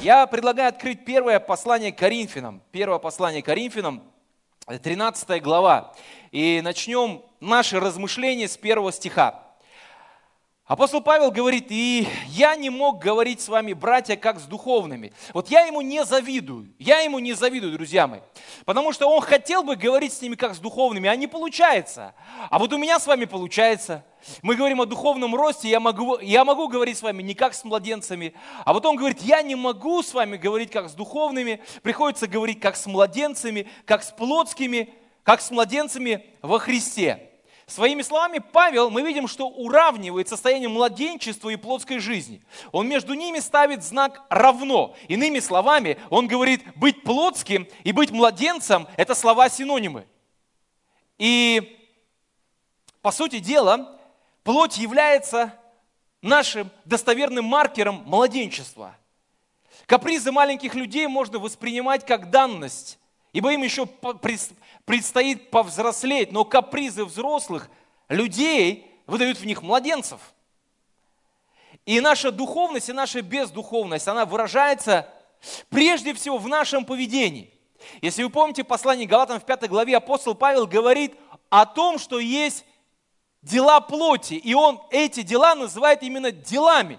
Я предлагаю открыть первое послание Коринфянам. Первое послание Коринфянам, 13 глава. И начнем наши размышления с первого стиха. Апостол Павел говорит, и я не мог говорить с вами, братья, как с духовными. Вот я ему не завидую, я ему не завидую, друзья мои. Потому что он хотел бы говорить с ними, как с духовными, а не получается. А вот у меня с вами получается. Мы говорим о духовном росте, я могу, я могу говорить с вами не как с младенцами. А вот он говорит, я не могу с вами говорить как с духовными, приходится говорить как с младенцами, как с плотскими, как с младенцами во Христе. Своими словами, Павел, мы видим, что уравнивает состояние младенчества и плотской жизни. Он между ними ставит знак «равно». Иными словами, он говорит, быть плотским и быть младенцем – это слова-синонимы. И, по сути дела, плоть является нашим достоверным маркером младенчества. Капризы маленьких людей можно воспринимать как данность, ибо им еще предстоит повзрослеть, но капризы взрослых людей выдают в них младенцев. И наша духовность и наша бездуховность, она выражается прежде всего в нашем поведении. Если вы помните послание Галатам в 5 главе, апостол Павел говорит о том, что есть дела плоти, и он эти дела называет именно делами.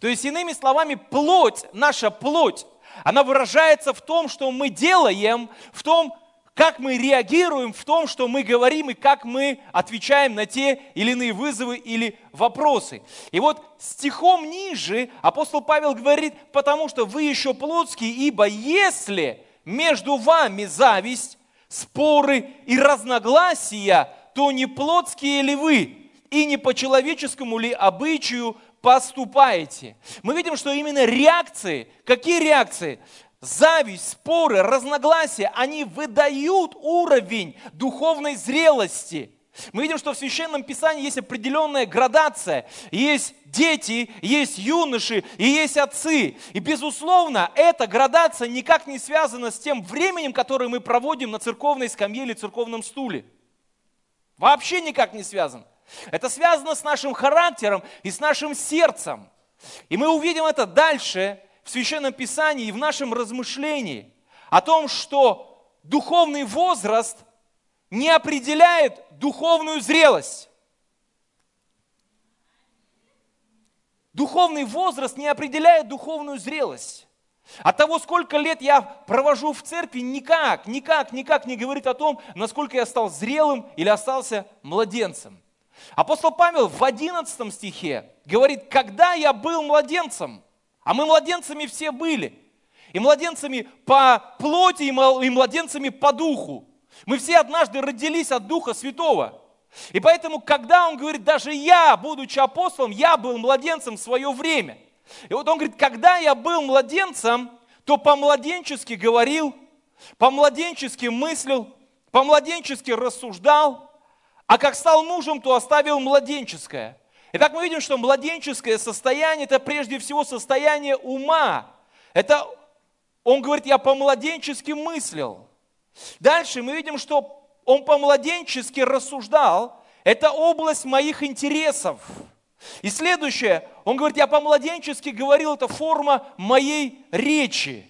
То есть, иными словами, плоть, наша плоть, она выражается в том, что мы делаем, в том, как мы реагируем в том, что мы говорим и как мы отвечаем на те или иные вызовы или вопросы. И вот стихом ниже апостол Павел говорит, потому что вы еще плотские, ибо если между вами зависть, споры и разногласия, то не плотские ли вы, и не по человеческому ли обычаю поступаете. Мы видим, что именно реакции, какие реакции? Зависть, споры, разногласия, они выдают уровень духовной зрелости. Мы видим, что в Священном Писании есть определенная градация. Есть дети, есть юноши и есть отцы. И, безусловно, эта градация никак не связана с тем временем, которое мы проводим на церковной скамье или церковном стуле. Вообще никак не связано. Это связано с нашим характером и с нашим сердцем. И мы увидим это дальше в Священном Писании и в нашем размышлении о том, что духовный возраст не определяет духовную зрелость. Духовный возраст не определяет духовную зрелость. От того, сколько лет я провожу в церкви, никак, никак, никак не говорит о том, насколько я стал зрелым или остался младенцем. Апостол Павел в 11 стихе говорит, когда я был младенцем, а мы младенцами все были. И младенцами по плоти, и младенцами по духу. Мы все однажды родились от Духа Святого. И поэтому, когда он говорит, даже я, будучи апостолом, я был младенцем в свое время. И вот он говорит, когда я был младенцем, то по-младенчески говорил, по-младенчески мыслил, по-младенчески рассуждал, а как стал мужем, то оставил младенческое. Итак, мы видим, что младенческое состояние – это прежде всего состояние ума. Это, он говорит, я по-младенчески мыслил. Дальше мы видим, что он по-младенчески рассуждал. Это область моих интересов. И следующее, он говорит, я по-младенчески говорил, это форма моей речи.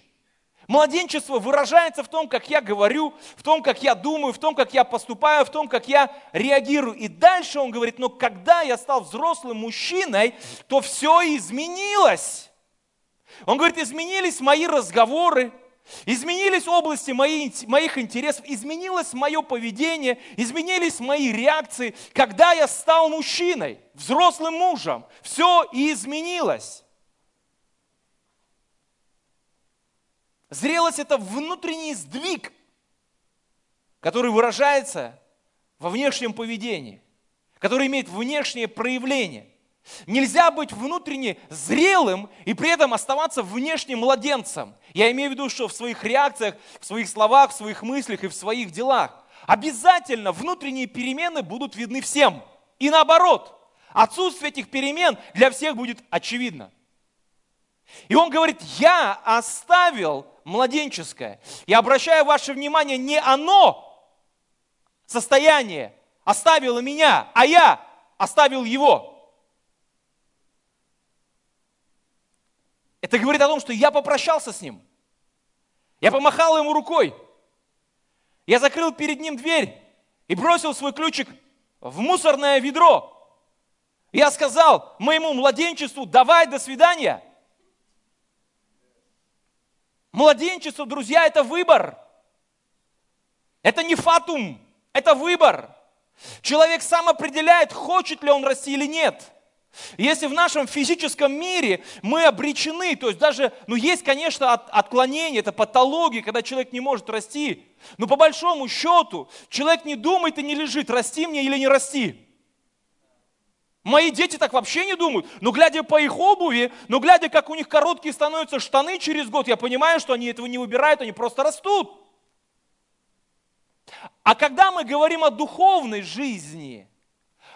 Младенчество выражается в том, как я говорю, в том, как я думаю, в том, как я поступаю, в том, как я реагирую. И дальше он говорит, но когда я стал взрослым мужчиной, то все изменилось. Он говорит, изменились мои разговоры, изменились области моих, интересов, изменилось мое поведение, изменились мои реакции, когда я стал мужчиной, взрослым мужем. Все изменилось. Зрелость – это внутренний сдвиг, который выражается во внешнем поведении, который имеет внешнее проявление. Нельзя быть внутренне зрелым и при этом оставаться внешним младенцем. Я имею в виду, что в своих реакциях, в своих словах, в своих мыслях и в своих делах. Обязательно внутренние перемены будут видны всем. И наоборот, отсутствие этих перемен для всех будет очевидно. И он говорит, я оставил младенческое. Я обращаю ваше внимание, не оно состояние оставило меня, а я оставил его. Это говорит о том, что я попрощался с ним. Я помахал ему рукой. Я закрыл перед ним дверь и бросил свой ключик в мусорное ведро. Я сказал моему младенчеству, давай, до свидания. Младенчество, друзья, это выбор. Это не фатум, это выбор. Человек сам определяет, хочет ли он расти или нет. Если в нашем физическом мире мы обречены, то есть даже, ну есть, конечно, от, отклонение, это патология, когда человек не может расти, но по большому счету человек не думает и не лежит, расти мне или не расти. Мои дети так вообще не думают. Но глядя по их обуви, но глядя, как у них короткие становятся штаны через год, я понимаю, что они этого не выбирают, они просто растут. А когда мы говорим о духовной жизни,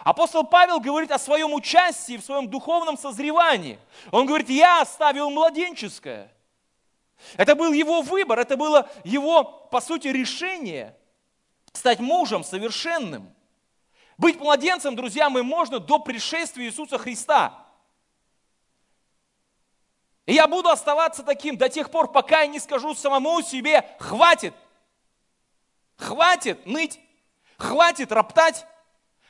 апостол Павел говорит о своем участии в своем духовном созревании. Он говорит, я оставил младенческое. Это был его выбор, это было его, по сути, решение стать мужем совершенным. Быть младенцем, друзья мы можно до пришествия Иисуса Христа. И я буду оставаться таким до тех пор, пока я не скажу самому себе, хватит, хватит ныть, хватит роптать,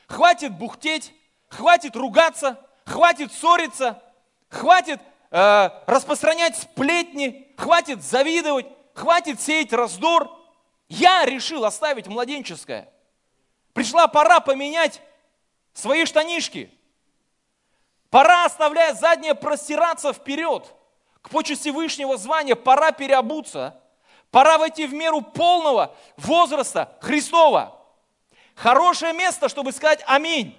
хватит бухтеть, хватит ругаться, хватит ссориться, хватит э, распространять сплетни, хватит завидовать, хватит сеять раздор. Я решил оставить младенческое – Пришла пора поменять свои штанишки. Пора, оставляя заднее, простираться вперед к почести Вышнего звания. Пора переобуться. Пора войти в меру полного возраста Христова. Хорошее место, чтобы сказать аминь.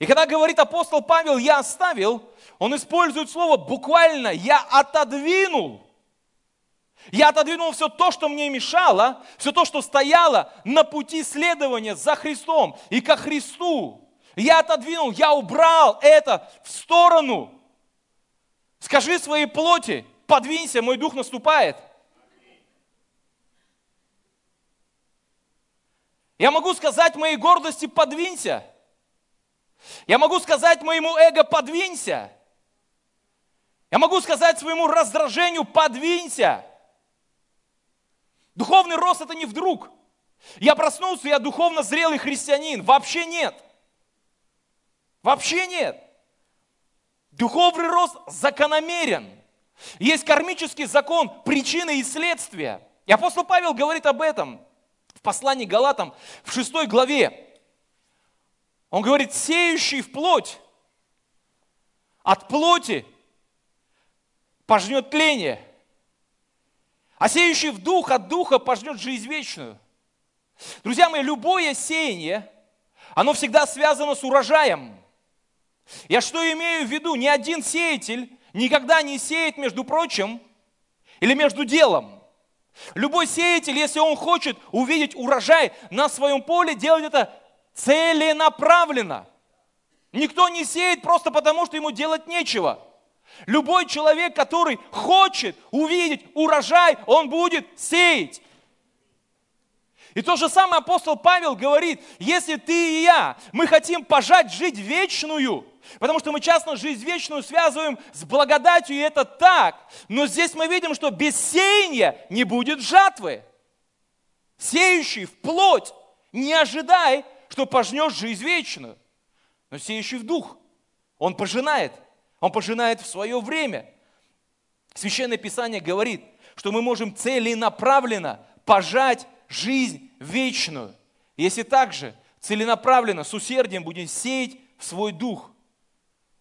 И когда говорит апостол Павел, я оставил, он использует слово буквально, я отодвинул. Я отодвинул все то, что мне мешало, все то, что стояло на пути следования за Христом и ко Христу. Я отодвинул, я убрал это в сторону. Скажи своей плоти, подвинься, мой дух наступает. Я могу сказать моей гордости, подвинься. Я могу сказать моему эго, подвинься. Я могу сказать своему раздражению, подвинься. Духовный рост это не вдруг. Я проснулся, я духовно зрелый христианин. Вообще нет. Вообще нет. Духовный рост закономерен. Есть кармический закон причины и следствия. И апостол Павел говорит об этом в послании Галатам в 6 главе. Он говорит, сеющий в плоть от плоти пожнет тление – а сеющий в дух от духа пожнет жизнь вечную. Друзья мои, любое сеяние, оно всегда связано с урожаем. Я что имею в виду? Ни один сеятель никогда не сеет, между прочим, или между делом. Любой сеятель, если он хочет увидеть урожай на своем поле, делает это целенаправленно. Никто не сеет просто потому, что ему делать нечего. Любой человек, который хочет увидеть урожай, он будет сеять. И то же самое апостол Павел говорит, если ты и я, мы хотим пожать жить вечную, потому что мы часто жизнь вечную связываем с благодатью, и это так. Но здесь мы видим, что без сеяния не будет жатвы. Сеющий в плоть, не ожидай, что пожнешь жизнь вечную. Но сеющий в дух, он пожинает. Он пожинает в свое время. Священное Писание говорит, что мы можем целенаправленно пожать жизнь вечную. Если также целенаправленно, с усердием будем сеять в свой дух.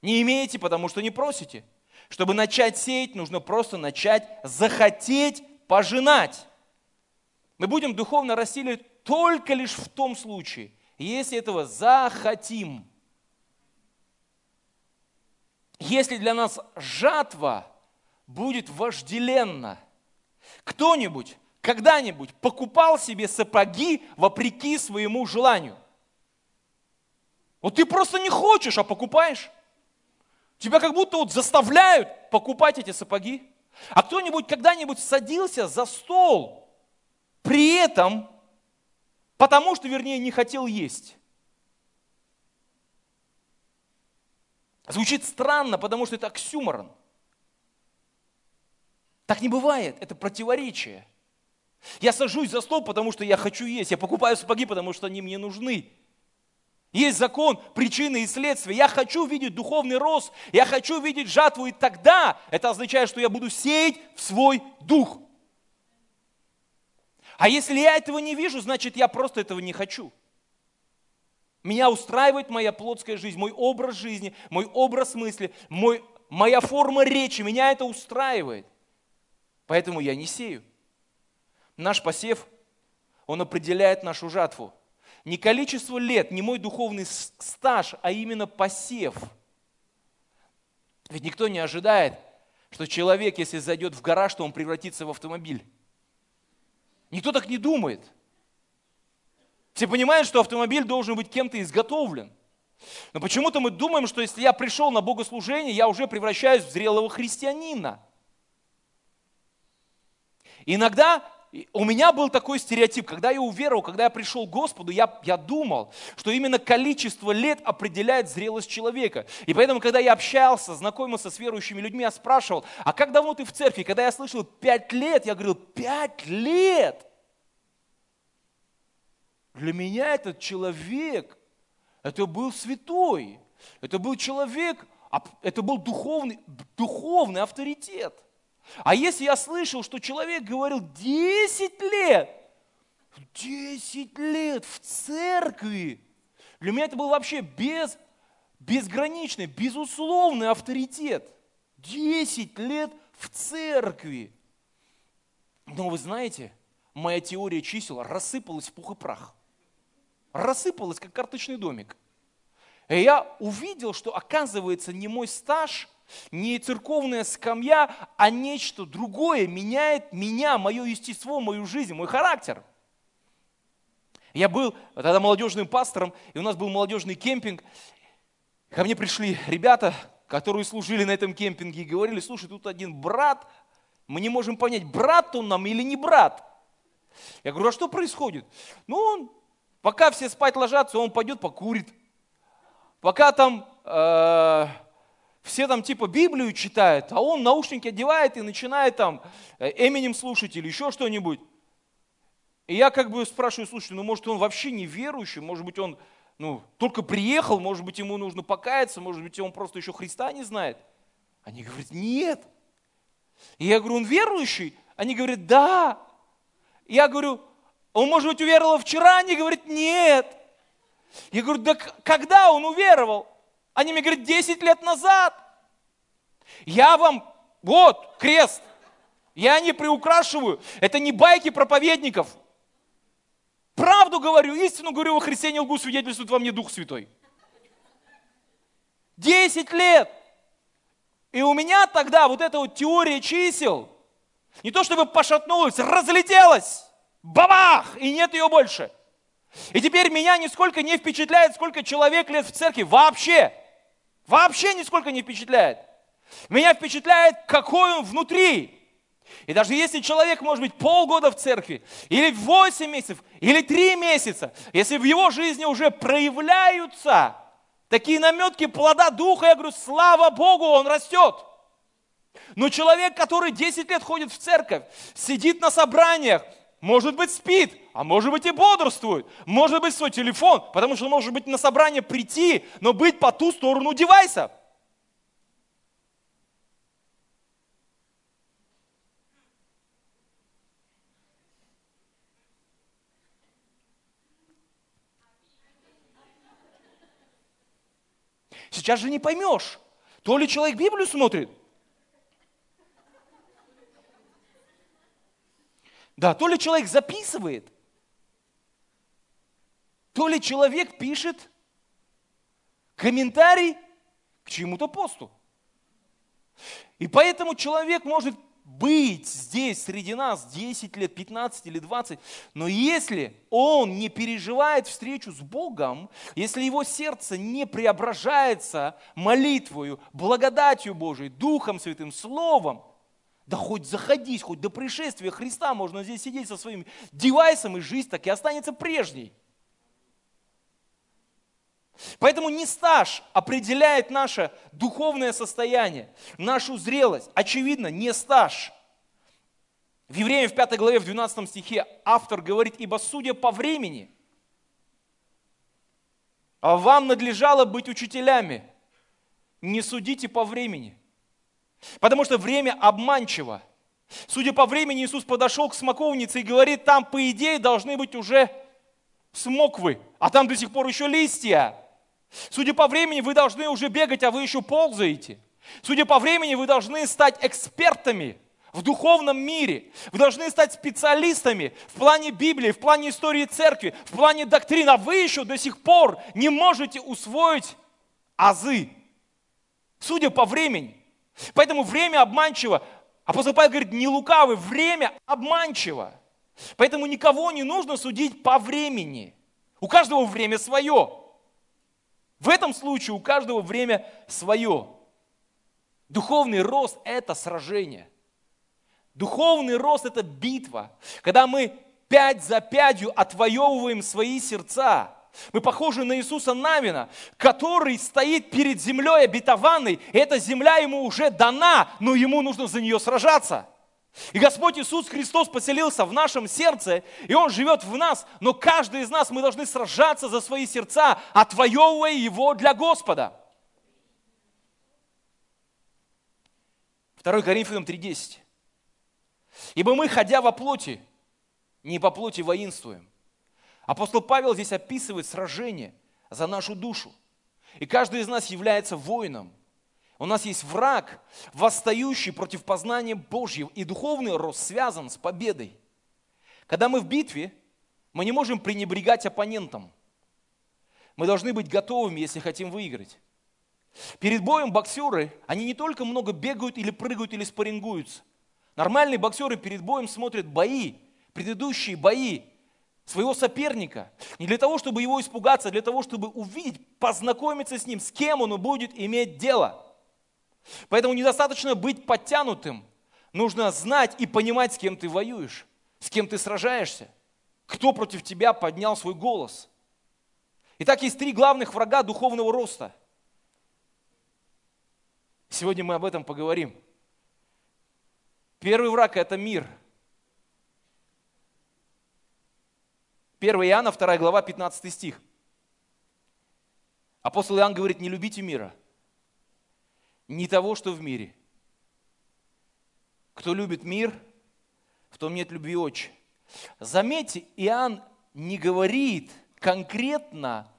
Не имеете, потому что не просите. Чтобы начать сеять, нужно просто начать захотеть пожинать. Мы будем духовно расти только лишь в том случае, если этого захотим. Если для нас жатва будет вожделенна, кто-нибудь когда-нибудь покупал себе сапоги вопреки своему желанию? Вот ты просто не хочешь, а покупаешь. Тебя как будто вот заставляют покупать эти сапоги. А кто-нибудь когда-нибудь садился за стол, при этом, потому что, вернее, не хотел есть. Звучит странно, потому что это оксюморон. Так не бывает, это противоречие. Я сажусь за стол, потому что я хочу есть. Я покупаю сапоги, потому что они мне нужны. Есть закон причины и следствия. Я хочу видеть духовный рост, я хочу видеть жатву, и тогда это означает, что я буду сеять в свой дух. А если я этого не вижу, значит я просто этого не хочу. Меня устраивает моя плотская жизнь, мой образ жизни, мой образ мысли, мой, моя форма речи, меня это устраивает. Поэтому я не сею. Наш посев, он определяет нашу жатву. Не количество лет, не мой духовный стаж, а именно посев. Ведь никто не ожидает, что человек, если зайдет в гараж, то он превратится в автомобиль. Никто так не думает. Все понимают, что автомобиль должен быть кем-то изготовлен. Но почему-то мы думаем, что если я пришел на богослужение, я уже превращаюсь в зрелого христианина. иногда у меня был такой стереотип, когда я уверовал, когда я пришел к Господу, я, я думал, что именно количество лет определяет зрелость человека. И поэтому, когда я общался, знакомился с верующими людьми, я спрашивал, а как давно ты в церкви? Когда я слышал пять лет, я говорил, пять лет? Для меня этот человек, это был святой, это был человек, это был духовный, духовный авторитет. А если я слышал, что человек говорил 10 лет, 10 лет в церкви, для меня это был вообще без, безграничный, безусловный авторитет. 10 лет в церкви. Но вы знаете, моя теория чисел рассыпалась в пух и прах. Рассыпалась, как карточный домик. И я увидел, что оказывается не мой стаж – не церковная скамья, а нечто другое меняет меня, мое естество, мою жизнь, мой характер. Я был тогда молодежным пастором, и у нас был молодежный кемпинг. Ко мне пришли ребята, которые служили на этом кемпинге, и говорили, слушай, тут один брат, мы не можем понять, брат он нам или не брат. Я говорю, а что происходит? Ну, он, пока все спать ложатся, он пойдет покурит. Пока там э, все там типа Библию читают, а он наушники одевает и начинает там э, Эминем слушать или еще что-нибудь. И я как бы спрашиваю, слушай, ну может он вообще не верующий, может быть он ну, только приехал, может быть ему нужно покаяться, может быть он просто еще Христа не знает. Они говорят, нет. И я говорю, он верующий? Они говорят, да. Я говорю, он, может быть, уверовал вчера? Они говорят, нет. Я говорю, да когда он уверовал? Они мне говорят, 10 лет назад. Я вам, вот, крест. Я не приукрашиваю. Это не байки проповедников. Правду говорю, истину говорю во Христе, не лгу, свидетельствует во мне Дух Святой. Десять лет. И у меня тогда вот эта вот теория чисел, не то чтобы пошатнулась, разлетелась. Бабах! И нет ее больше. И теперь меня нисколько не впечатляет, сколько человек лет в церкви. Вообще. Вообще нисколько не впечатляет. Меня впечатляет, какой он внутри. И даже если человек может быть полгода в церкви, или 8 месяцев, или 3 месяца, если в его жизни уже проявляются такие наметки плода духа, я говорю, слава Богу, он растет. Но человек, который 10 лет ходит в церковь, сидит на собраниях, может быть спит, а может быть и бодрствует, может быть свой телефон, потому что может быть на собрание прийти, но быть по ту сторону девайса. Сейчас же не поймешь, то ли человек Библию смотрит, Да, то ли человек записывает, то ли человек пишет комментарий к чему-то посту. И поэтому человек может быть здесь среди нас 10 лет, 15 или 20, но если он не переживает встречу с Богом, если его сердце не преображается молитвою, благодатью Божией, Духом Святым, Словом, да хоть заходись, хоть до пришествия Христа можно здесь сидеть со своим девайсом, и жизнь так и останется прежней. Поэтому не стаж определяет наше духовное состояние, нашу зрелость. Очевидно, не стаж. В Евреям в 5 главе, в 12 стихе автор говорит, ибо судя по времени, а вам надлежало быть учителями, не судите по времени – Потому что время обманчиво. Судя по времени, Иисус подошел к смоковнице и говорит, там, по идее, должны быть уже смоквы, а там до сих пор еще листья. Судя по времени, вы должны уже бегать, а вы еще ползаете. Судя по времени, вы должны стать экспертами в духовном мире. Вы должны стать специалистами в плане Библии, в плане истории церкви, в плане доктрин, а вы еще до сих пор не можете усвоить азы. Судя по времени. Поэтому время обманчиво. Апостол Павел говорит, не лукавый, время обманчиво. Поэтому никого не нужно судить по времени. У каждого время свое. В этом случае у каждого время свое. Духовный рост – это сражение. Духовный рост – это битва. Когда мы пять за пятью отвоевываем свои сердца – мы похожи на Иисуса Навина, который стоит перед землей обетованной. И эта земля ему уже дана, но ему нужно за нее сражаться. И Господь Иисус Христос поселился в нашем сердце, и Он живет в нас, но каждый из нас мы должны сражаться за свои сердца, отвоевывая его для Господа. 2 Коринфянам 3.10. Ибо мы, ходя во плоти, не по плоти воинствуем, Апостол Павел здесь описывает сражение за нашу душу. И каждый из нас является воином. У нас есть враг, восстающий против познания Божьего, и духовный рост связан с победой. Когда мы в битве, мы не можем пренебрегать оппонентом. Мы должны быть готовыми, если хотим выиграть. Перед боем боксеры, они не только много бегают или прыгают или спаррингуются. Нормальные боксеры перед боем смотрят бои, предыдущие бои, своего соперника. Не для того, чтобы его испугаться, а для того, чтобы увидеть, познакомиться с ним, с кем он будет иметь дело. Поэтому недостаточно быть подтянутым. Нужно знать и понимать, с кем ты воюешь, с кем ты сражаешься, кто против тебя поднял свой голос. Итак, есть три главных врага духовного роста. Сегодня мы об этом поговорим. Первый враг – это мир – 1 Иоанна, 2 глава, 15 стих. Апостол Иоанн говорит, не любите мира, не того, что в мире. Кто любит мир, в том нет любви отче. Заметьте, Иоанн не говорит конкретно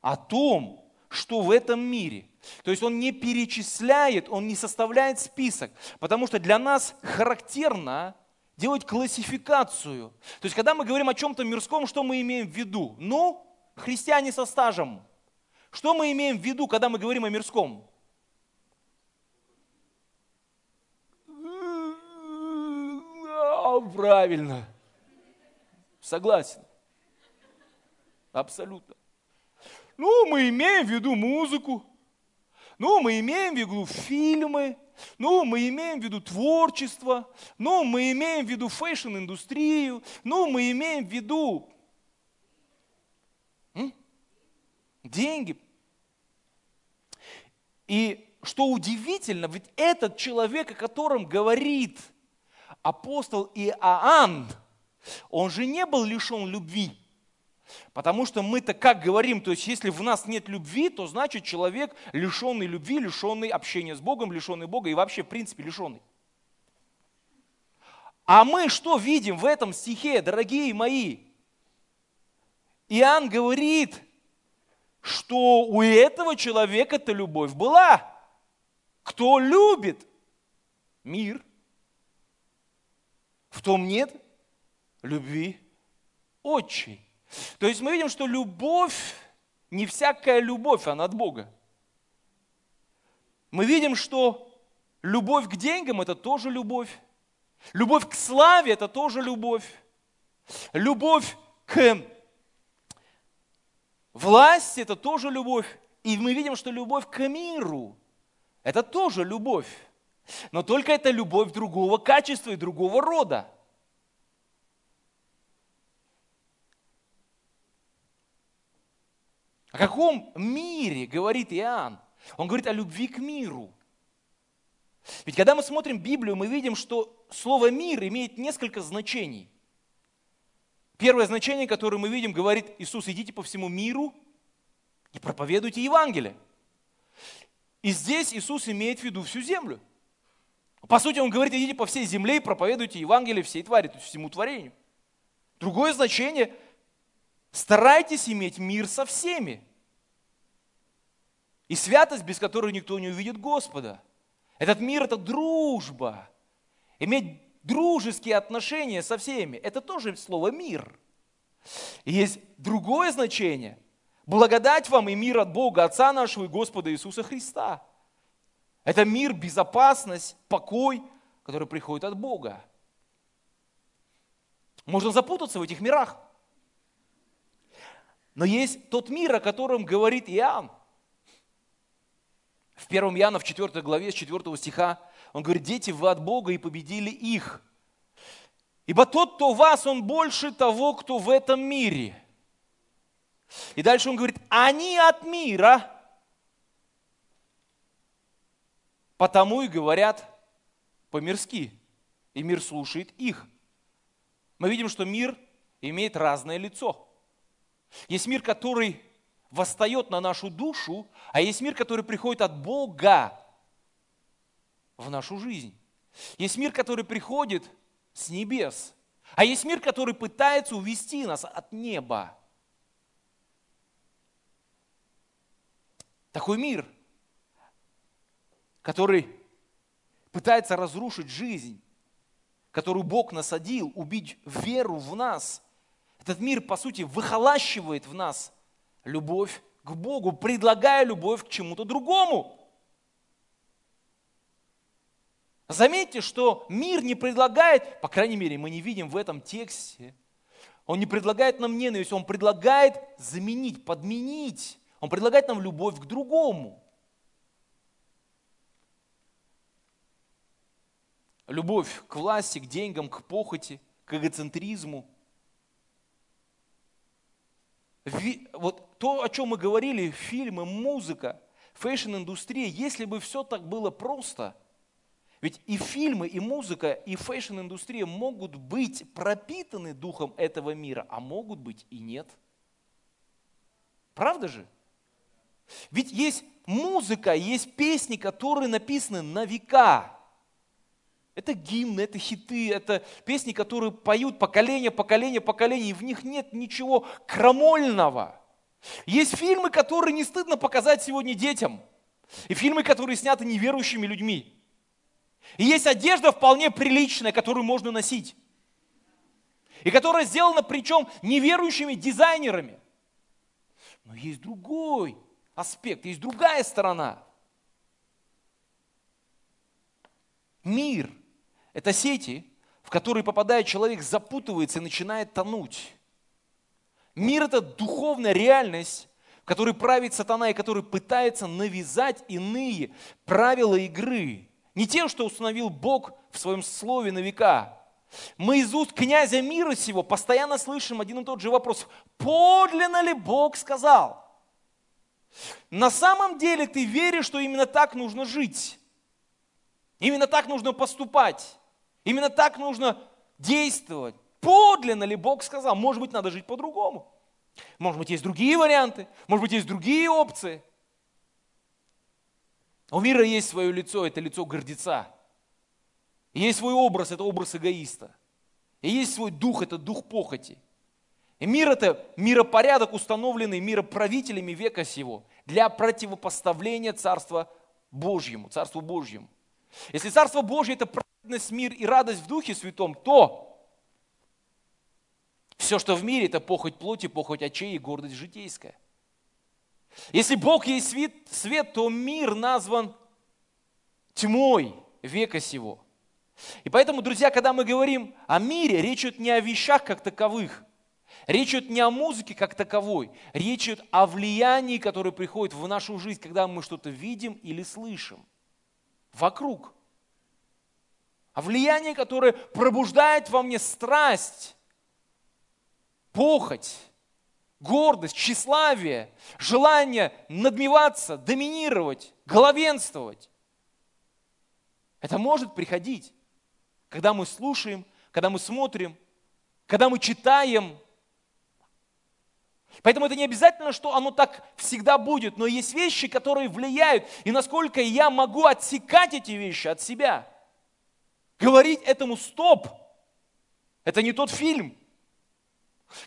о том, что в этом мире. То есть он не перечисляет, он не составляет список, потому что для нас характерно делать классификацию. То есть, когда мы говорим о чем-то мирском, что мы имеем в виду? Ну, христиане со стажем. Что мы имеем в виду, когда мы говорим о мирском? Правильно. Согласен. Абсолютно. Ну, мы имеем в виду музыку. Ну, мы имеем в виду фильмы. Ну, мы имеем в виду творчество, ну, мы имеем в виду фэшн-индустрию, ну, мы имеем в виду м? деньги. И что удивительно, ведь этот человек, о котором говорит апостол Иоанн, он же не был лишен любви. Потому что мы-то как говорим, то есть если в нас нет любви, то значит человек лишенный любви, лишенный общения с Богом, лишенный Бога и вообще в принципе лишенный. А мы что видим в этом стихе, дорогие мои? Иоанн говорит, что у этого человека эта любовь была. Кто любит мир, в том нет любви отчей. То есть мы видим, что любовь, не всякая любовь, она от Бога. Мы видим, что любовь к деньгам – это тоже любовь. Любовь к славе – это тоже любовь. Любовь к власти – это тоже любовь. И мы видим, что любовь к миру – это тоже любовь. Но только это любовь другого качества и другого рода. О каком мире говорит Иоанн? Он говорит о любви к миру. Ведь когда мы смотрим Библию, мы видим, что слово «мир» имеет несколько значений. Первое значение, которое мы видим, говорит Иисус, идите по всему миру и проповедуйте Евангелие. И здесь Иисус имеет в виду всю землю. По сути, Он говорит, идите по всей земле и проповедуйте Евангелие всей твари, то есть всему творению. Другое значение – старайтесь иметь мир со всеми. И святость, без которой никто не увидит Господа. Этот мир – это дружба. Иметь дружеские отношения со всеми – это тоже слово «мир». И есть другое значение – благодать вам и мир от Бога, Отца нашего и Господа Иисуса Христа. Это мир, безопасность, покой, который приходит от Бога. Можно запутаться в этих мирах. Но есть тот мир, о котором говорит Иоанн. В 1 Иоанна, в 4 главе, с 4 стиха, он говорит, дети, вы от Бога и победили их. Ибо тот, кто вас, он больше того, кто в этом мире. И дальше он говорит, они от мира, потому и говорят по-мирски. И мир слушает их. Мы видим, что мир имеет разное лицо. Есть мир, который восстает на нашу душу, а есть мир, который приходит от Бога в нашу жизнь. Есть мир, который приходит с небес, а есть мир, который пытается увести нас от неба. Такой мир, который пытается разрушить жизнь, которую Бог насадил, убить веру в нас. Этот мир, по сути, выхолащивает в нас – любовь к Богу, предлагая любовь к чему-то другому. Заметьте, что мир не предлагает, по крайней мере, мы не видим в этом тексте, он не предлагает нам ненависть, он предлагает заменить, подменить. Он предлагает нам любовь к другому. Любовь к власти, к деньгам, к похоти, к эгоцентризму – вот то, о чем мы говорили, фильмы, музыка, фэшн-индустрия, если бы все так было просто, ведь и фильмы, и музыка, и фэшн-индустрия могут быть пропитаны духом этого мира, а могут быть и нет. Правда же? Ведь есть музыка, есть песни, которые написаны на века. Это гимны, это хиты, это песни, которые поют поколение, поколение, поколение, и в них нет ничего крамольного. Есть фильмы, которые не стыдно показать сегодня детям. И фильмы, которые сняты неверующими людьми. И есть одежда вполне приличная, которую можно носить. И которая сделана причем неверующими дизайнерами. Но есть другой аспект, есть другая сторона. Мир это сети, в которые попадает человек, запутывается и начинает тонуть. Мир – это духовная реальность, в которой правит сатана и который пытается навязать иные правила игры. Не тем, что установил Бог в своем слове на века. Мы из уст князя мира сего постоянно слышим один и тот же вопрос. Подлинно ли Бог сказал? На самом деле ты веришь, что именно так нужно жить. Именно так нужно поступать. Именно так нужно действовать. Подлинно ли Бог сказал? Может быть, надо жить по-другому. Может быть, есть другие варианты. Может быть, есть другие опции. У мира есть свое лицо, это лицо гордеца. есть свой образ, это образ эгоиста. И есть свой дух, это дух похоти. И мир это миропорядок, установленный мироправителями века сего для противопоставления Царства Божьему, Царству Божьему. Если Царство Божье это праведность, мир и радость в Духе Святом, то все, что в мире, это похоть плоти, похоть очей и гордость житейская. Если Бог есть свет, свет, то мир назван тьмой века сего. И поэтому, друзья, когда мы говорим о мире, речь идет не о вещах как таковых, речь идет не о музыке как таковой, речь идет о влиянии, которое приходит в нашу жизнь, когда мы что-то видим или слышим вокруг. О влиянии, которое пробуждает во мне страсть, похоть, гордость, тщеславие, желание надмеваться, доминировать, главенствовать. Это может приходить, когда мы слушаем, когда мы смотрим, когда мы читаем. Поэтому это не обязательно, что оно так всегда будет, но есть вещи, которые влияют, и насколько я могу отсекать эти вещи от себя. Говорить этому стоп. Это не тот фильм,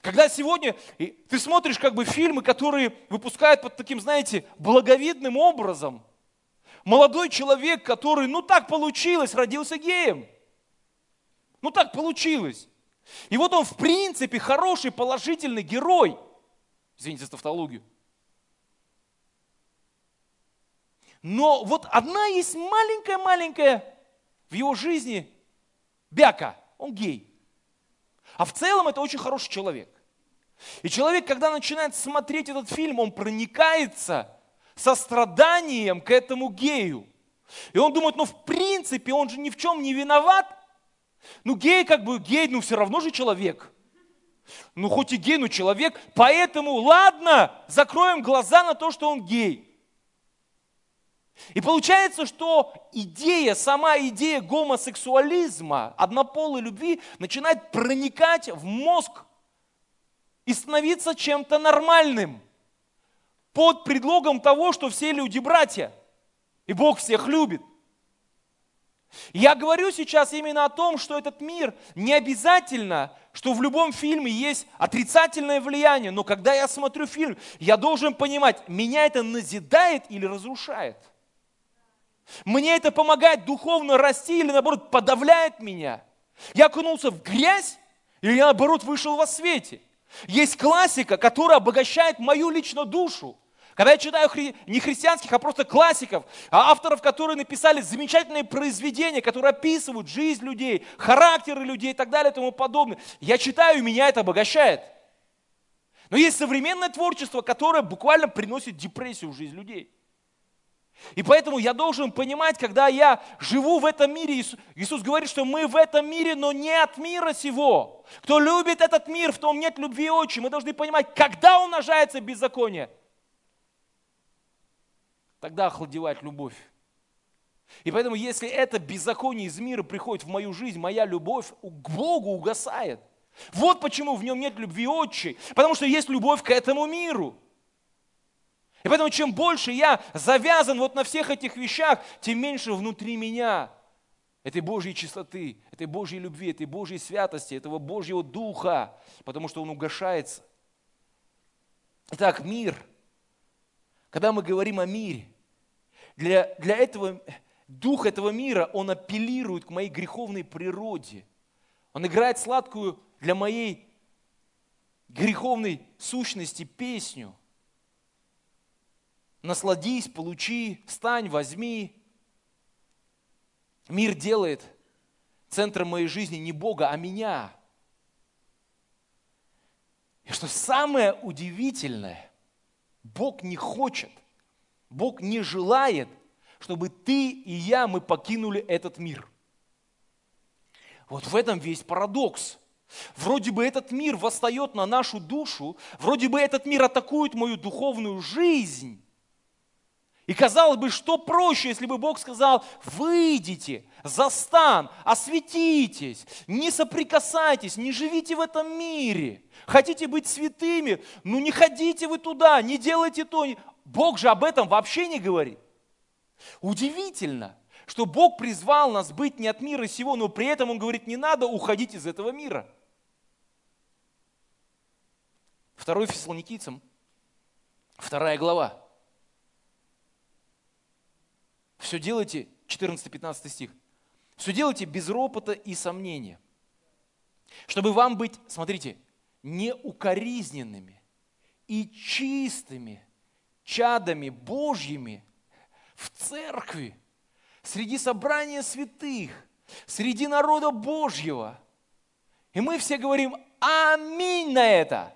когда сегодня ты смотришь как бы фильмы, которые выпускают под таким, знаете, благовидным образом. Молодой человек, который, ну так получилось, родился геем. Ну так получилось. И вот он в принципе хороший, положительный герой. Извините за тавтологию. Но вот одна есть маленькая-маленькая в его жизни бяка. Он гей. А в целом это очень хороший человек. И человек, когда начинает смотреть этот фильм, он проникается состраданием к этому гею. И он думает, ну в принципе он же ни в чем не виноват. Ну гей как бы гей, ну все равно же человек. Ну хоть и гей, но человек. Поэтому ладно, закроем глаза на то, что он гей. И получается, что идея, сама идея гомосексуализма, однополой любви начинает проникать в мозг и становиться чем-то нормальным под предлогом того, что все люди братья, и Бог всех любит. Я говорю сейчас именно о том, что этот мир не обязательно, что в любом фильме есть отрицательное влияние, но когда я смотрю фильм, я должен понимать, меня это назидает или разрушает. Мне это помогает духовно расти или наоборот подавляет меня. Я окунулся в грязь или я наоборот вышел во свете. Есть классика, которая обогащает мою личную душу. Когда я читаю хри... не христианских, а просто классиков, а авторов, которые написали замечательные произведения, которые описывают жизнь людей, характеры людей и так далее и тому подобное, я читаю, и меня это обогащает. Но есть современное творчество, которое буквально приносит депрессию в жизнь людей. И поэтому я должен понимать, когда я живу в этом мире, Иисус говорит, что мы в этом мире, но не от мира сего. Кто любит этот мир, в том нет любви отчи. Мы должны понимать, когда умножается беззаконие, тогда охладевает любовь. И поэтому, если это беззаконие из мира приходит в мою жизнь, моя любовь к Богу угасает. Вот почему в нем нет любви отчи, потому что есть любовь к этому миру. И поэтому чем больше я завязан вот на всех этих вещах, тем меньше внутри меня этой Божьей чистоты, этой Божьей любви, этой Божьей святости, этого Божьего Духа, потому что он угошается. Итак, мир. Когда мы говорим о мире, для, для этого, дух этого мира, он апеллирует к моей греховной природе. Он играет сладкую для моей греховной сущности песню – насладись, получи, встань, возьми. Мир делает центром моей жизни не Бога, а меня. И что самое удивительное, Бог не хочет, Бог не желает, чтобы ты и я, мы покинули этот мир. Вот в этом весь парадокс. Вроде бы этот мир восстает на нашу душу, вроде бы этот мир атакует мою духовную жизнь, и казалось бы, что проще, если бы Бог сказал, выйдите за стан, осветитесь, не соприкасайтесь, не живите в этом мире. Хотите быть святыми, ну не ходите вы туда, не делайте то. Бог же об этом вообще не говорит. Удивительно, что Бог призвал нас быть не от мира сего, но при этом Он говорит, не надо уходить из этого мира. Второй Фессалоникийцам, вторая глава. Все делайте, 14-15 стих, все делайте без ропота и сомнения, чтобы вам быть, смотрите, неукоризненными и чистыми чадами Божьими в церкви, среди собрания святых, среди народа Божьего. И мы все говорим аминь на это.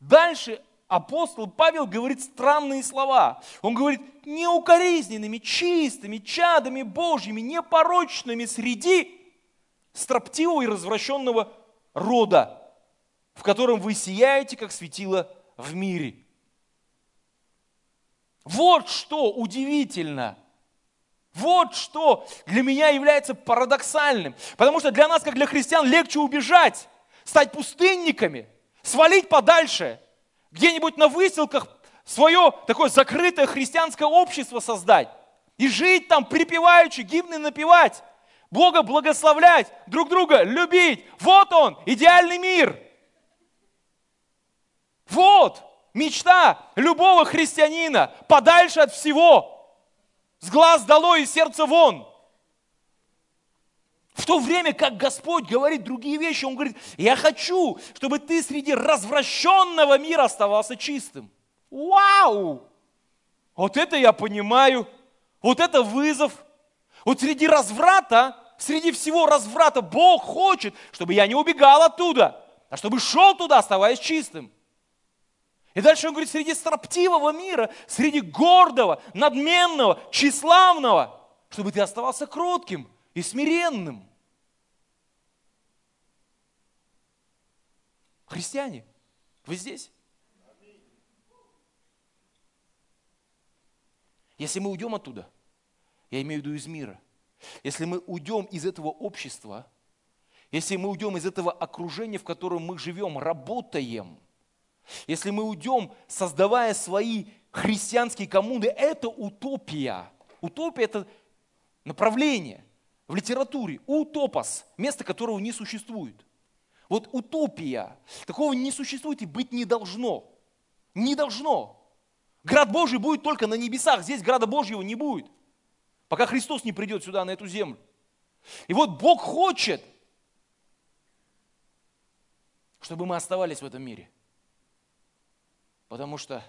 Дальше апостол Павел говорит странные слова. Он говорит, неукоризненными, чистыми, чадами Божьими, непорочными среди строптивого и развращенного рода, в котором вы сияете, как светило в мире. Вот что удивительно. Вот что для меня является парадоксальным. Потому что для нас, как для христиан, легче убежать, стать пустынниками, свалить подальше, где-нибудь на выселках свое такое закрытое христианское общество создать и жить там, припеваючи, гимны напевать, Бога благословлять, друг друга любить. Вот он, идеальный мир. Вот мечта любого христианина, подальше от всего, с глаз долой и сердца вон. В то время как Господь говорит другие вещи, Он говорит, я хочу, чтобы ты среди развращенного мира оставался чистым. Вау! Вот это я понимаю, вот это вызов. Вот среди разврата, среди всего разврата Бог хочет, чтобы я не убегал оттуда, а чтобы шел туда, оставаясь чистым. И дальше он говорит, среди строптивого мира, среди гордого, надменного, тщеславного, чтобы ты оставался кротким и смиренным. Христиане, вы здесь? Если мы уйдем оттуда, я имею в виду из мира, если мы уйдем из этого общества, если мы уйдем из этого окружения, в котором мы живем, работаем, если мы уйдем, создавая свои христианские коммуны, это утопия. Утопия – это направление в литературе. Утопос – место, которого не существует. Вот утопия. Такого не существует и быть не должно. Не должно. Град Божий будет только на небесах. Здесь града Божьего не будет. Пока Христос не придет сюда, на эту землю. И вот Бог хочет, чтобы мы оставались в этом мире. Потому что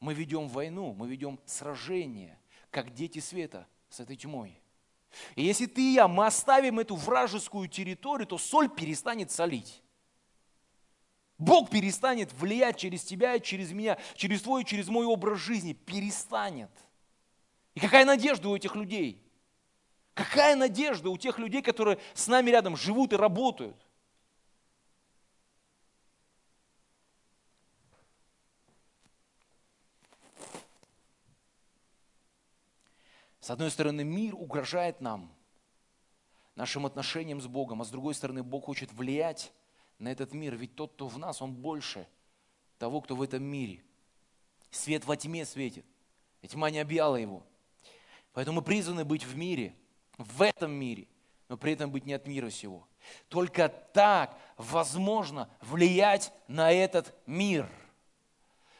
мы ведем войну, мы ведем сражение, как дети света с этой тьмой. И если ты и я, мы оставим эту вражескую территорию, то соль перестанет солить. Бог перестанет влиять через тебя и через меня, через твой через мой образ жизни. Перестанет. И какая надежда у этих людей? Какая надежда у тех людей, которые с нами рядом живут и работают? С одной стороны, мир угрожает нам, нашим отношениям с Богом, а с другой стороны, Бог хочет влиять на этот мир, ведь тот, кто в нас, он больше того, кто в этом мире. Свет во тьме светит, и тьма не объяла его. Поэтому мы призваны быть в мире, в этом мире, но при этом быть не от мира сего. Только так возможно влиять на этот мир.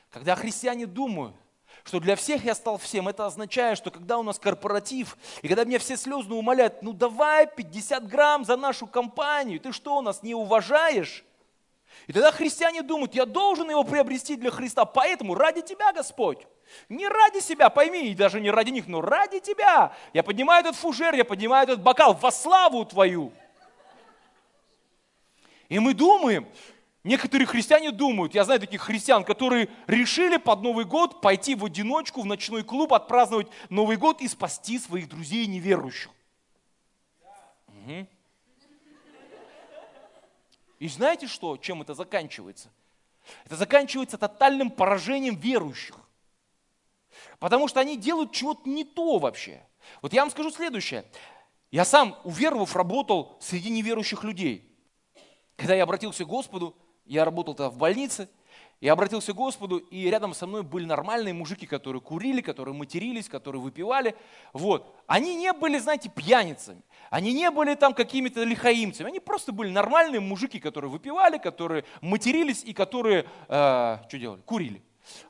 Когда христиане думают, что для всех я стал всем. Это означает, что когда у нас корпоратив, и когда меня все слезно умоляют, ну давай 50 грамм за нашу компанию, ты что, нас не уважаешь? И тогда христиане думают, я должен его приобрести для Христа, поэтому ради тебя, Господь. Не ради себя, пойми, и даже не ради них, но ради тебя. Я поднимаю этот фужер, я поднимаю этот бокал во славу твою. И мы думаем, Некоторые христиане думают, я знаю таких христиан, которые решили под Новый год пойти в одиночку в ночной клуб, отпраздновать Новый год и спасти своих друзей неверующих. Угу. И знаете что, чем это заканчивается? Это заканчивается тотальным поражением верующих. Потому что они делают чего-то не то вообще. Вот я вам скажу следующее. Я сам, уверовав, работал среди неверующих людей. Когда я обратился к Господу, я работал тогда в больнице, я обратился к Господу, и рядом со мной были нормальные мужики, которые курили, которые матерились, которые выпивали. Вот. Они не были, знаете, пьяницами. Они не были там какими-то лихаимцами. Они просто были нормальные мужики, которые выпивали, которые матерились и которые, э, что делали? Курили.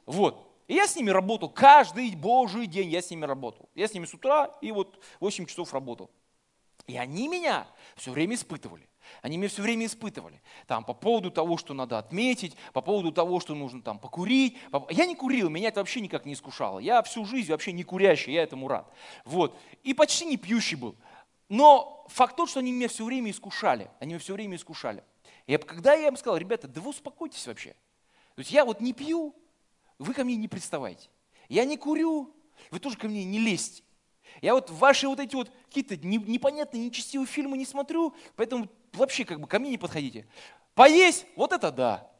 Вот. И я с ними работал каждый божий день, я с ними работал. Я с ними с утра и вот 8 часов работал. И они меня все время испытывали. Они меня все время испытывали. Там, по поводу того, что надо отметить, по поводу того, что нужно там покурить. Я не курил, меня это вообще никак не искушало. Я всю жизнь вообще не курящий, я этому рад. Вот. И почти не пьющий был. Но факт тот, что они меня все время искушали. Они меня все время искушали. И когда я им сказал, ребята, да вы успокойтесь вообще. То есть я вот не пью, вы ко мне не приставайте. Я не курю, вы тоже ко мне не лезьте. Я вот ваши вот эти вот какие-то непонятные, нечестивые фильмы не смотрю, поэтому вообще как бы ко мне не подходите. Поесть, вот это да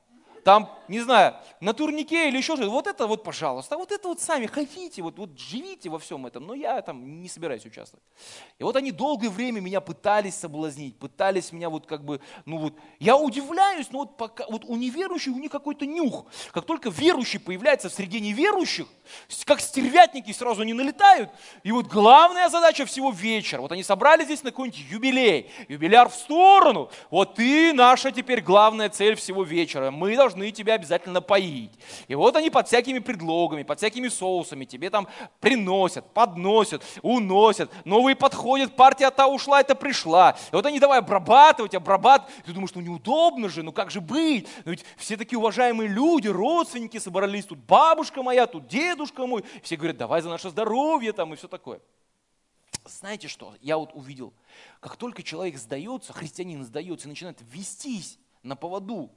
там, не знаю, на турнике или еще что-то, вот это вот, пожалуйста, вот это вот сами хотите, вот, вот живите во всем этом, но я там не собираюсь участвовать. И вот они долгое время меня пытались соблазнить, пытались меня вот как бы, ну вот, я удивляюсь, но вот пока, вот у неверующих у них какой-то нюх. Как только верующий появляется в среде неверующих, как стервятники сразу не налетают, и вот главная задача всего вечера, вот они собрались здесь на какой-нибудь юбилей, юбиляр в сторону, вот ты наша теперь главная цель всего вечера, мы должны должны тебя обязательно поить. И вот они под всякими предлогами, под всякими соусами тебе там приносят, подносят, уносят. Новые подходят, партия та ушла, это пришла. И вот они давай обрабатывать, обрабатывать. Ты думаешь, ну неудобно же, ну как же быть? Ну ведь все такие уважаемые люди, родственники собрались, тут бабушка моя, тут дедушка мой. Все говорят, давай за наше здоровье там и все такое. Знаете что? Я вот увидел, как только человек сдается, христианин сдается и начинает вестись на поводу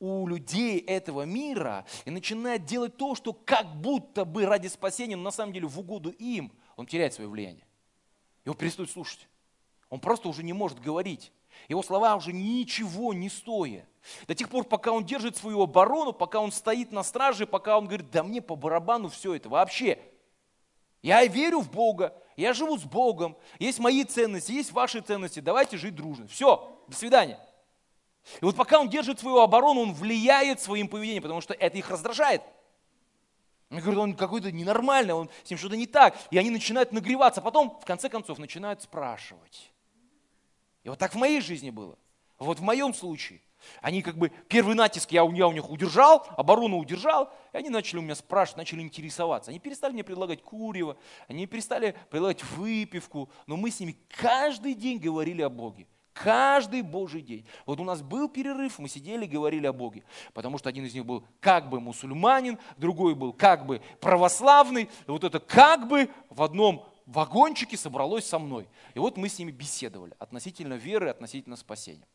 у людей этого мира и начинает делать то, что как будто бы ради спасения, но на самом деле в угоду им, он теряет свое влияние. Его перестают слушать. Он просто уже не может говорить. Его слова уже ничего не стоят. До тех пор, пока он держит свою оборону, пока он стоит на страже, пока он говорит, да мне по барабану все это вообще. Я верю в Бога, я живу с Богом, есть мои ценности, есть ваши ценности, давайте жить дружно. Все, до свидания. И вот пока он держит свою оборону, он влияет своим поведением, потому что это их раздражает. Он говорит, он какой-то ненормальный, он, с ним что-то не так. И они начинают нагреваться, потом, в конце концов, начинают спрашивать. И вот так в моей жизни было. Вот в моем случае. Они как бы, первый натиск я, я у них удержал, оборону удержал, и они начали у меня спрашивать, начали интересоваться. Они перестали мне предлагать курево, они перестали предлагать выпивку, но мы с ними каждый день говорили о Боге. Каждый Божий день. Вот у нас был перерыв, мы сидели, говорили о Боге. Потому что один из них был как бы мусульманин, другой был как бы православный. И вот это как бы в одном вагончике собралось со мной. И вот мы с ними беседовали относительно веры, относительно спасения.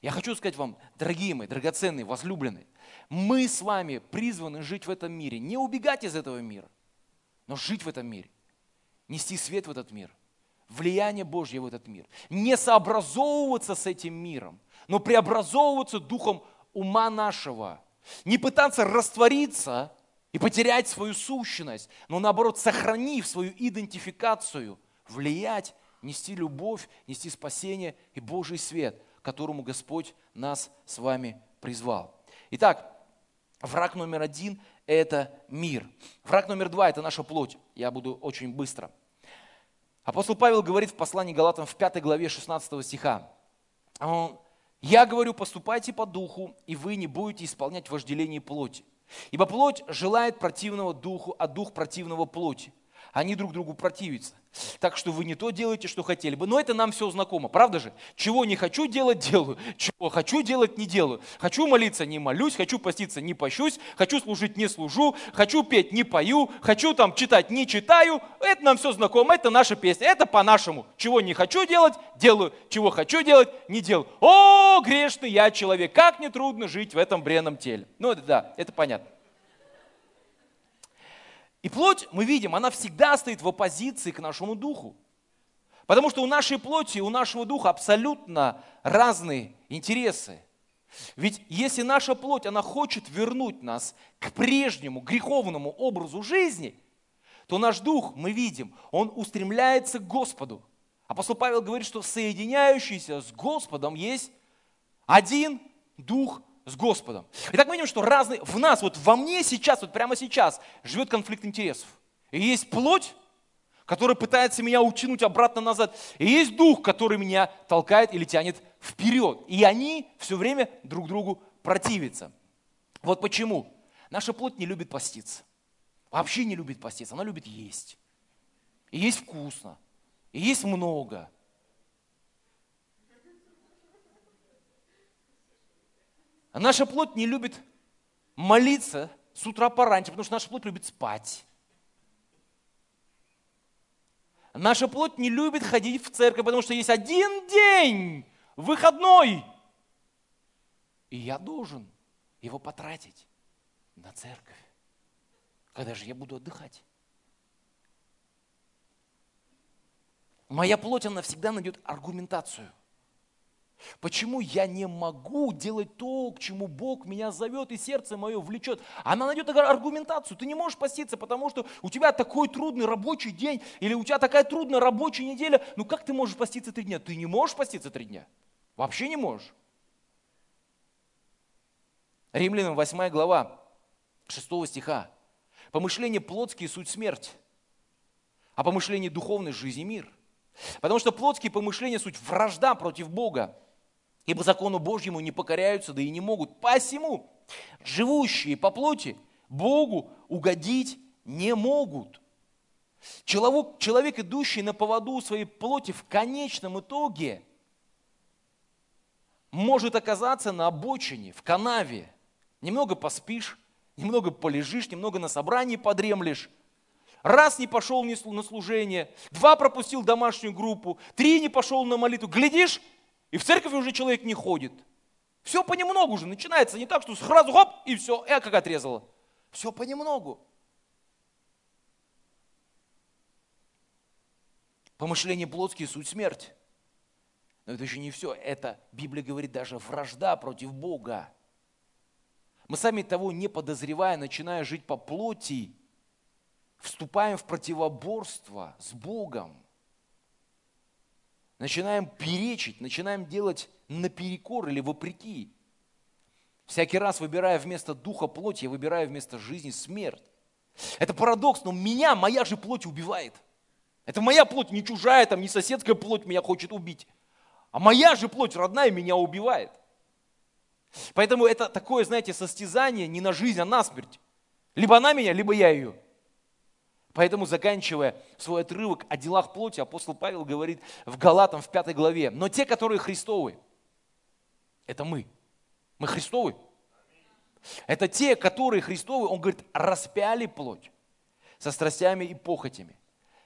Я хочу сказать вам, дорогие мои, драгоценные, возлюбленные, мы с вами призваны жить в этом мире, не убегать из этого мира, но жить в этом мире, нести свет в этот мир – влияние Божье в этот мир. Не сообразовываться с этим миром, но преобразовываться духом ума нашего. Не пытаться раствориться и потерять свою сущность, но наоборот, сохранив свою идентификацию, влиять, нести любовь, нести спасение и Божий свет, которому Господь нас с вами призвал. Итак, враг номер один – это мир. Враг номер два – это наша плоть. Я буду очень быстро – Апостол Павел говорит в послании Галатам в 5 главе 16 стиха. «Я говорю, поступайте по духу, и вы не будете исполнять вожделение плоти. Ибо плоть желает противного духу, а дух противного плоти они друг другу противятся. Так что вы не то делаете, что хотели бы. Но это нам все знакомо, правда же? Чего не хочу делать, делаю. Чего хочу делать, не делаю. Хочу молиться, не молюсь. Хочу поститься, не пощусь. Хочу служить, не служу. Хочу петь, не пою. Хочу там читать, не читаю. Это нам все знакомо, это наша песня. Это по-нашему. Чего не хочу делать, делаю. Чего хочу делать, не делаю. О, грешный я человек, как не трудно жить в этом бренном теле. Ну, да, это понятно. И плоть, мы видим, она всегда стоит в оппозиции к нашему духу. Потому что у нашей плоти, у нашего духа абсолютно разные интересы. Ведь если наша плоть, она хочет вернуть нас к прежнему греховному образу жизни, то наш дух, мы видим, он устремляется к Господу. Апостол Павел говорит, что соединяющийся с Господом есть один дух с Господом. Итак, мы видим, что разные, в нас, вот во мне сейчас, вот прямо сейчас живет конфликт интересов. И есть плоть, которая пытается меня утянуть обратно назад. И есть дух, который меня толкает или тянет вперед. И они все время друг другу противятся. Вот почему. Наша плоть не любит поститься. Вообще не любит поститься. Она любит есть. И есть вкусно. И есть много. Наша плоть не любит молиться с утра пораньше, потому что наша плоть любит спать. Наша плоть не любит ходить в церковь, потому что есть один день, выходной. И я должен его потратить на церковь. Когда же я буду отдыхать? Моя плоть, она всегда найдет аргументацию – Почему я не могу делать то, к чему Бог меня зовет и сердце мое влечет? Она найдет аргументацию. Ты не можешь поститься, потому что у тебя такой трудный рабочий день, или у тебя такая трудная рабочая неделя. Ну как ты можешь поститься три дня? Ты не можешь поститься три дня. Вообще не можешь. Римлянам 8 глава 6 стиха. Помышление плотские – суть смерть, а помышление духовной – жизнь и мир. Потому что плотские помышления – суть вражда против Бога. Ибо закону Божьему не покоряются, да и не могут. Посему живущие по плоти Богу угодить не могут. Человек, человек, идущий на поводу своей плоти, в конечном итоге может оказаться на обочине, в канаве. Немного поспишь, немного полежишь, немного на собрании подремлешь. Раз не пошел на служение, два пропустил домашнюю группу, три не пошел на молитву. Глядишь, и в церковь уже человек не ходит. Все понемногу уже начинается, не так, что сразу хоп, и все, я как отрезало. Все понемногу. Помышление плотские – суть смерть. Но это еще не все. Это, Библия говорит, даже вражда против Бога. Мы сами того не подозревая, начиная жить по плоти, вступаем в противоборство с Богом начинаем перечить, начинаем делать наперекор или вопреки. Всякий раз, выбирая вместо духа плоть, я выбираю вместо жизни смерть. Это парадокс, но меня, моя же плоть убивает. Это моя плоть, не чужая, там, не соседская плоть меня хочет убить. А моя же плоть родная меня убивает. Поэтому это такое, знаете, состязание не на жизнь, а на смерть. Либо она меня, либо я ее. Поэтому, заканчивая свой отрывок о делах плоти, апостол Павел говорит в Галатам в пятой главе, но те, которые Христовы, это мы. Мы Христовы. Это те, которые Христовы, он говорит, распяли плоть со страстями и похотями.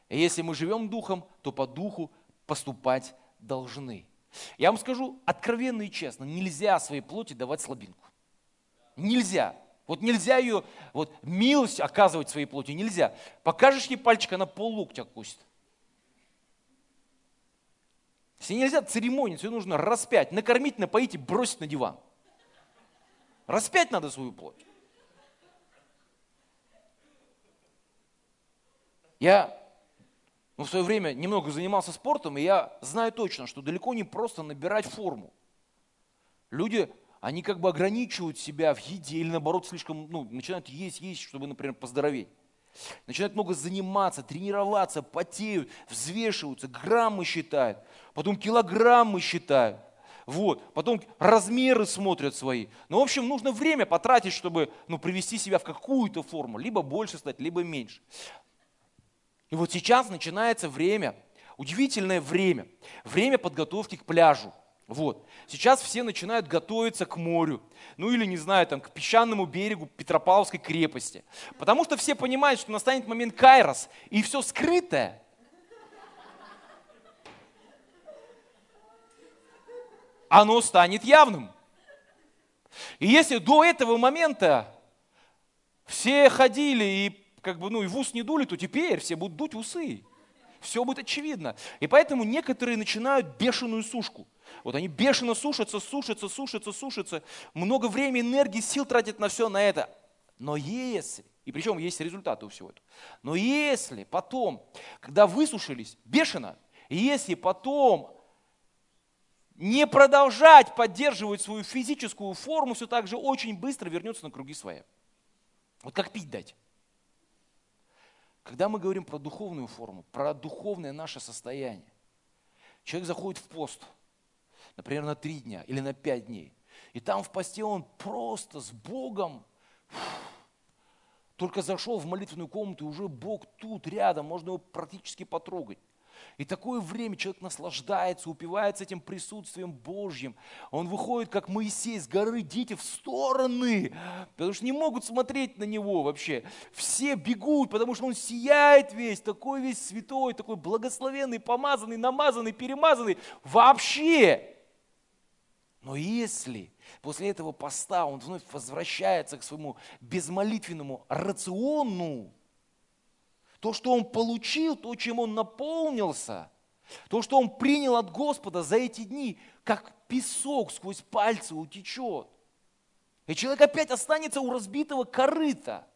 И если мы живем духом, то по духу поступать должны. Я вам скажу откровенно и честно, нельзя своей плоти давать слабинку. Нельзя. Вот нельзя ее, вот милость оказывать своей плоти, нельзя. Покажешь ей пальчик, она пол локтя кусит. Если нельзя церемониться, ее нужно распять, накормить, напоить и бросить на диван. Распять надо свою плоть. Я ну, в свое время немного занимался спортом, и я знаю точно, что далеко не просто набирать форму. Люди они как бы ограничивают себя в еде или наоборот слишком, ну, начинают есть, есть, чтобы, например, поздороветь. Начинают много заниматься, тренироваться, потеют, взвешиваются, граммы считают, потом килограммы считают. Вот, потом размеры смотрят свои. Ну, в общем, нужно время потратить, чтобы ну, привести себя в какую-то форму, либо больше стать, либо меньше. И вот сейчас начинается время, удивительное время, время подготовки к пляжу. Вот. Сейчас все начинают готовиться к морю. Ну или, не знаю, там, к песчаному берегу Петропавловской крепости. Потому что все понимают, что настанет момент Кайрос, и все скрытое, оно станет явным. И если до этого момента все ходили и как бы, ну, и в ус не дули, то теперь все будут дуть усы. Все будет очевидно. И поэтому некоторые начинают бешеную сушку – вот они бешено сушатся, сушатся, сушатся, сушатся. Много времени, энергии, сил тратят на все на это. Но если, и причем есть результаты у всего этого, но если потом, когда высушились бешено, если потом не продолжать поддерживать свою физическую форму, все так же очень быстро вернется на круги своя. Вот как пить дать. Когда мы говорим про духовную форму, про духовное наше состояние, человек заходит в пост – например, на три дня или на пять дней. И там в посте он просто с Богом только зашел в молитвенную комнату, и уже Бог тут, рядом, можно его практически потрогать. И такое время человек наслаждается, упивается этим присутствием Божьим. Он выходит, как Моисей, с горы, дети в стороны, потому что не могут смотреть на него вообще. Все бегут, потому что он сияет весь, такой весь святой, такой благословенный, помазанный, намазанный, перемазанный. Вообще. Но если после этого поста он вновь возвращается к своему безмолитвенному рациону, то, что он получил, то, чем он наполнился, то, что он принял от Господа за эти дни, как песок сквозь пальцы утечет. И человек опять останется у разбитого корыта.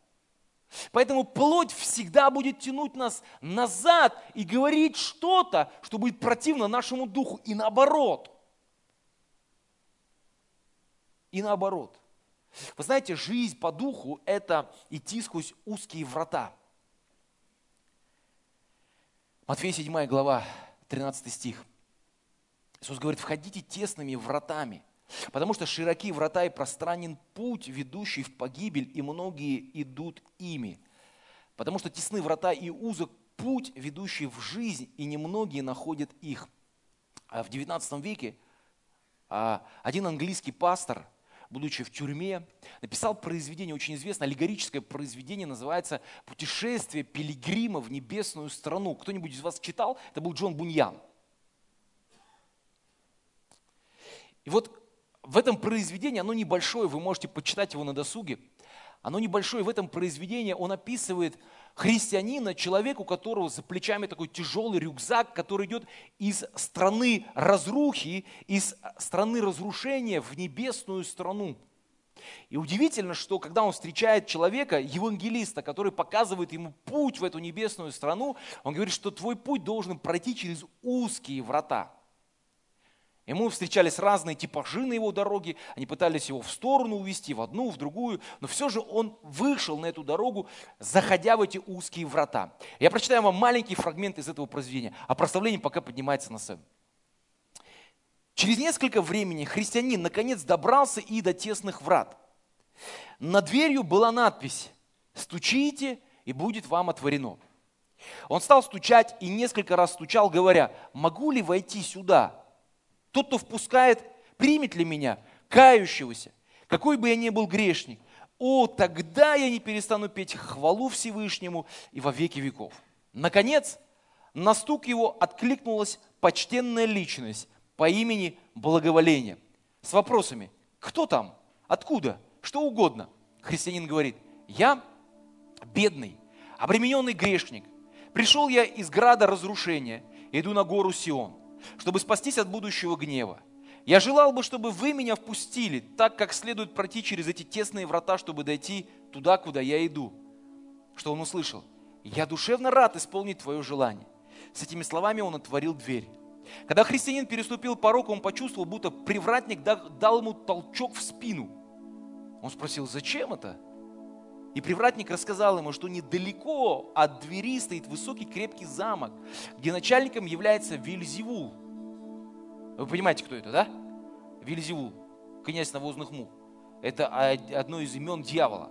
Поэтому плоть всегда будет тянуть нас назад и говорить что-то, что будет противно нашему духу. И наоборот. И наоборот. Вы знаете, жизнь по духу – это идти сквозь узкие врата – Матфея 7 глава, 13 стих. Иисус говорит, входите тесными вратами, потому что широки врата и пространен путь, ведущий в погибель, и многие идут ими. Потому что тесны врата и узок путь, ведущий в жизнь, и немногие находят их. А в 19 веке а, один английский пастор – будучи в тюрьме, написал произведение, очень известное, аллегорическое произведение, называется «Путешествие пилигрима в небесную страну». Кто-нибудь из вас читал? Это был Джон Буньян. И вот в этом произведении, оно небольшое, вы можете почитать его на досуге, оно небольшое, в этом произведении он описывает христианина, человека, у которого за плечами такой тяжелый рюкзак, который идет из страны разрухи, из страны разрушения в небесную страну. И удивительно, что когда он встречает человека, евангелиста, который показывает ему путь в эту небесную страну, он говорит, что твой путь должен пройти через узкие врата – Ему встречались разные типажи на его дороге, они пытались его в сторону увести, в одну, в другую, но все же он вышел на эту дорогу, заходя в эти узкие врата. Я прочитаю вам маленький фрагмент из этого произведения, а прославление пока поднимается на сцену. Через несколько времени христианин наконец добрался и до тесных врат. Над дверью была надпись «Стучите, и будет вам отворено». Он стал стучать и несколько раз стучал, говоря, «Могу ли войти сюда?» Тот, кто впускает, примет ли меня, кающегося, какой бы я ни был грешник. О, тогда я не перестану петь хвалу Всевышнему и во веки веков. Наконец, на стук его откликнулась почтенная личность по имени Благоволение с вопросами «Кто там? Откуда? Что угодно?» Христианин говорит «Я бедный, обремененный грешник. Пришел я из града разрушения, иду на гору Сион чтобы спастись от будущего гнева. Я желал бы, чтобы вы меня впустили, так как следует пройти через эти тесные врата, чтобы дойти туда, куда я иду. Что он услышал? Я душевно рад исполнить твое желание. С этими словами он отворил дверь. Когда христианин переступил порог, он почувствовал, будто привратник дал ему толчок в спину. Он спросил, зачем это? И привратник рассказал ему, что недалеко от двери стоит высокий крепкий замок, где начальником является Вильзевул. Вы понимаете, кто это, да? Вильзевул, князь навозных мух. Это одно из имен дьявола.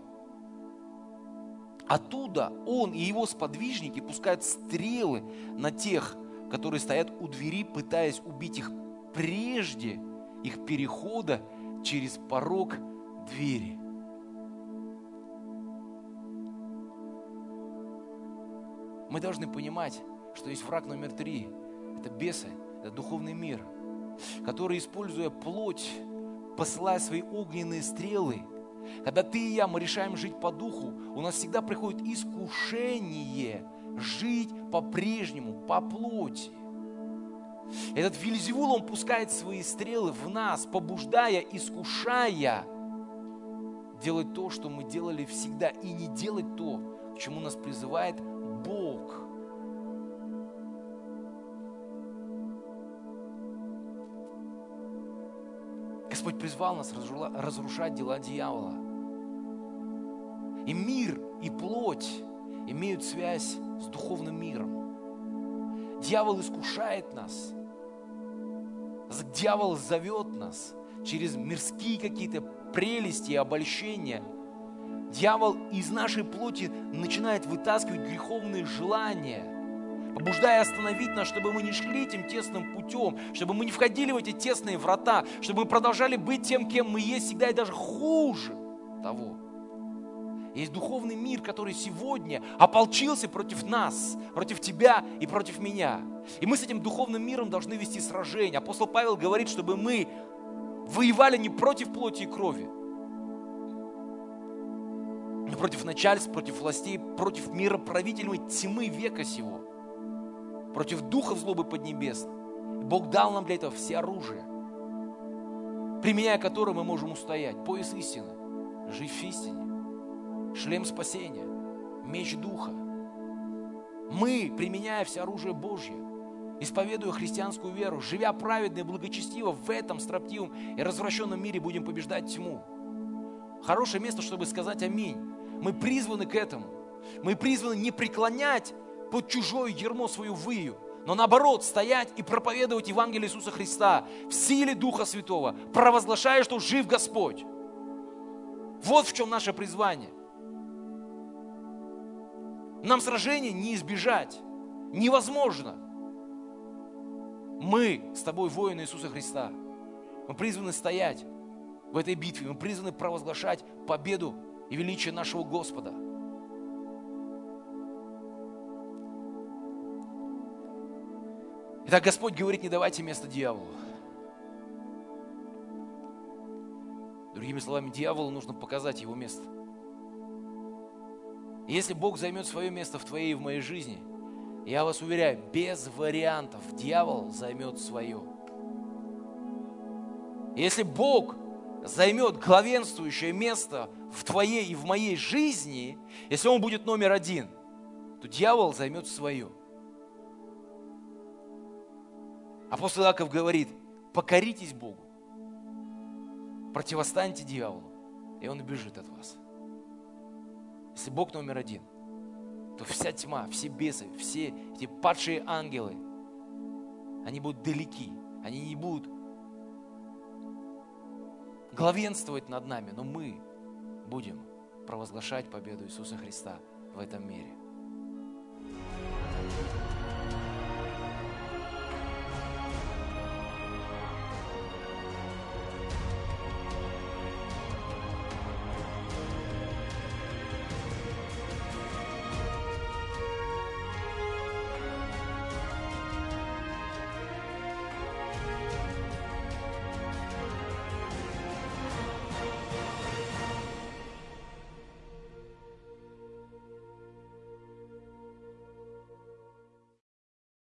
Оттуда он и его сподвижники пускают стрелы на тех, которые стоят у двери, пытаясь убить их прежде их перехода через порог двери. Мы должны понимать, что есть враг номер три. Это бесы, это духовный мир, который, используя плоть, посылая свои огненные стрелы, когда ты и я, мы решаем жить по духу, у нас всегда приходит искушение жить по-прежнему, по плоти. Этот Вильзевул, он пускает свои стрелы в нас, побуждая, искушая делать то, что мы делали всегда, и не делать то, к чему нас призывает Бог. Господь призвал нас разрушать дела дьявола. И мир, и плоть имеют связь с духовным миром. Дьявол искушает нас. Дьявол зовет нас через мирские какие-то прелести и обольщения – Дьявол из нашей плоти начинает вытаскивать греховные желания, побуждая остановить нас, чтобы мы не шли этим тесным путем, чтобы мы не входили в эти тесные врата, чтобы мы продолжали быть тем, кем мы есть всегда и даже хуже того. Есть духовный мир, который сегодня ополчился против нас, против тебя и против меня. И мы с этим духовным миром должны вести сражение. Апостол Павел говорит, чтобы мы воевали не против плоти и крови, но против начальств, против властей, против мира правителей тьмы века сего, против духов злобы поднебесной. Бог дал нам для этого все оружие, применяя которое мы можем устоять. Пояс истины, жить в истине, шлем спасения, меч духа. Мы, применяя все оружие Божье, исповедуя христианскую веру, живя праведно и благочестиво в этом строптивом и развращенном мире, будем побеждать тьму. Хорошее место, чтобы сказать аминь. Мы призваны к этому. Мы призваны не преклонять под чужое ермо свою выю, но наоборот стоять и проповедовать Евангелие Иисуса Христа в силе Духа Святого, провозглашая, что жив Господь. Вот в чем наше призвание. Нам сражение не избежать. Невозможно. Мы с тобой воины Иисуса Христа. Мы призваны стоять в этой битве. Мы призваны провозглашать победу и величие нашего Господа. Итак, Господь говорит, не давайте место дьяволу. Другими словами, дьяволу нужно показать его место. Если Бог займет свое место в твоей и в моей жизни, я вас уверяю, без вариантов дьявол займет свое. Если Бог займет главенствующее место в твоей и в моей жизни, если он будет номер один, то дьявол займет свое. Апостол Иаков говорит, покоритесь Богу, противостаньте дьяволу, и он убежит от вас. Если Бог номер один, то вся тьма, все бесы, все эти падшие ангелы, они будут далеки, они не будут главенствовать над нами, но мы будем провозглашать победу Иисуса Христа в этом мире.